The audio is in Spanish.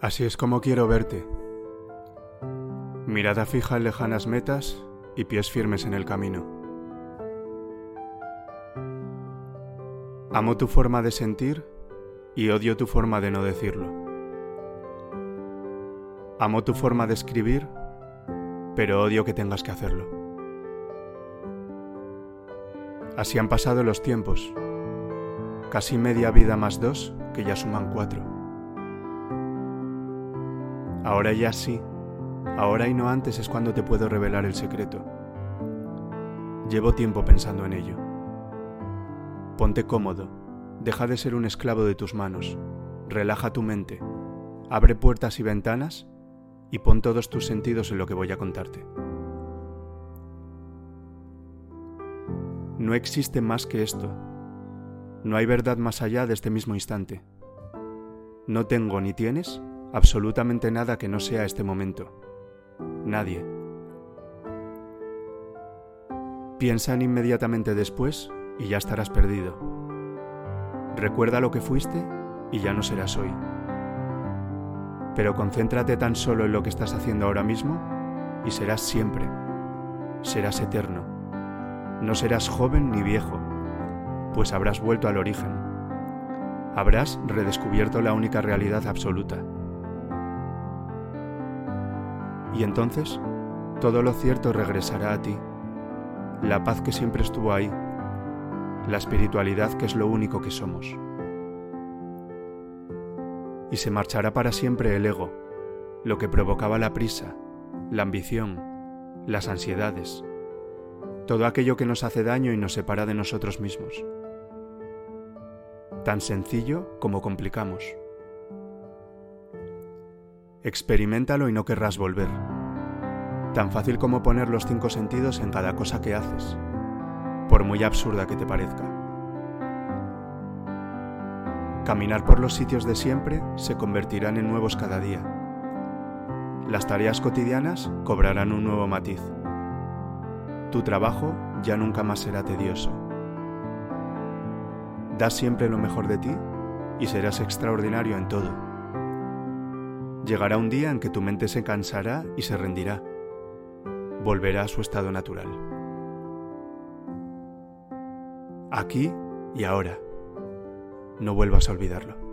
Así es como quiero verte. Mirada fija en lejanas metas y pies firmes en el camino. Amo tu forma de sentir y odio tu forma de no decirlo. Amo tu forma de escribir, pero odio que tengas que hacerlo. Así han pasado los tiempos, casi media vida más dos, que ya suman cuatro. Ahora ya sí, ahora y no antes es cuando te puedo revelar el secreto. Llevo tiempo pensando en ello. Ponte cómodo, deja de ser un esclavo de tus manos, relaja tu mente, abre puertas y ventanas y pon todos tus sentidos en lo que voy a contarte. No existe más que esto. No hay verdad más allá de este mismo instante. No tengo ni tienes absolutamente nada que no sea este momento. Nadie. Piensa en inmediatamente después y ya estarás perdido. Recuerda lo que fuiste y ya no serás hoy. Pero concéntrate tan solo en lo que estás haciendo ahora mismo y serás siempre. Serás eterno. No serás joven ni viejo, pues habrás vuelto al origen. Habrás redescubierto la única realidad absoluta. Y entonces todo lo cierto regresará a ti, la paz que siempre estuvo ahí, la espiritualidad que es lo único que somos. Y se marchará para siempre el ego, lo que provocaba la prisa, la ambición, las ansiedades, todo aquello que nos hace daño y nos separa de nosotros mismos. Tan sencillo como complicamos. Experimentalo y no querrás volver. Tan fácil como poner los cinco sentidos en cada cosa que haces, por muy absurda que te parezca. Caminar por los sitios de siempre se convertirán en nuevos cada día. Las tareas cotidianas cobrarán un nuevo matiz. Tu trabajo ya nunca más será tedioso. Das siempre lo mejor de ti y serás extraordinario en todo. Llegará un día en que tu mente se cansará y se rendirá. Volverá a su estado natural. Aquí y ahora. No vuelvas a olvidarlo.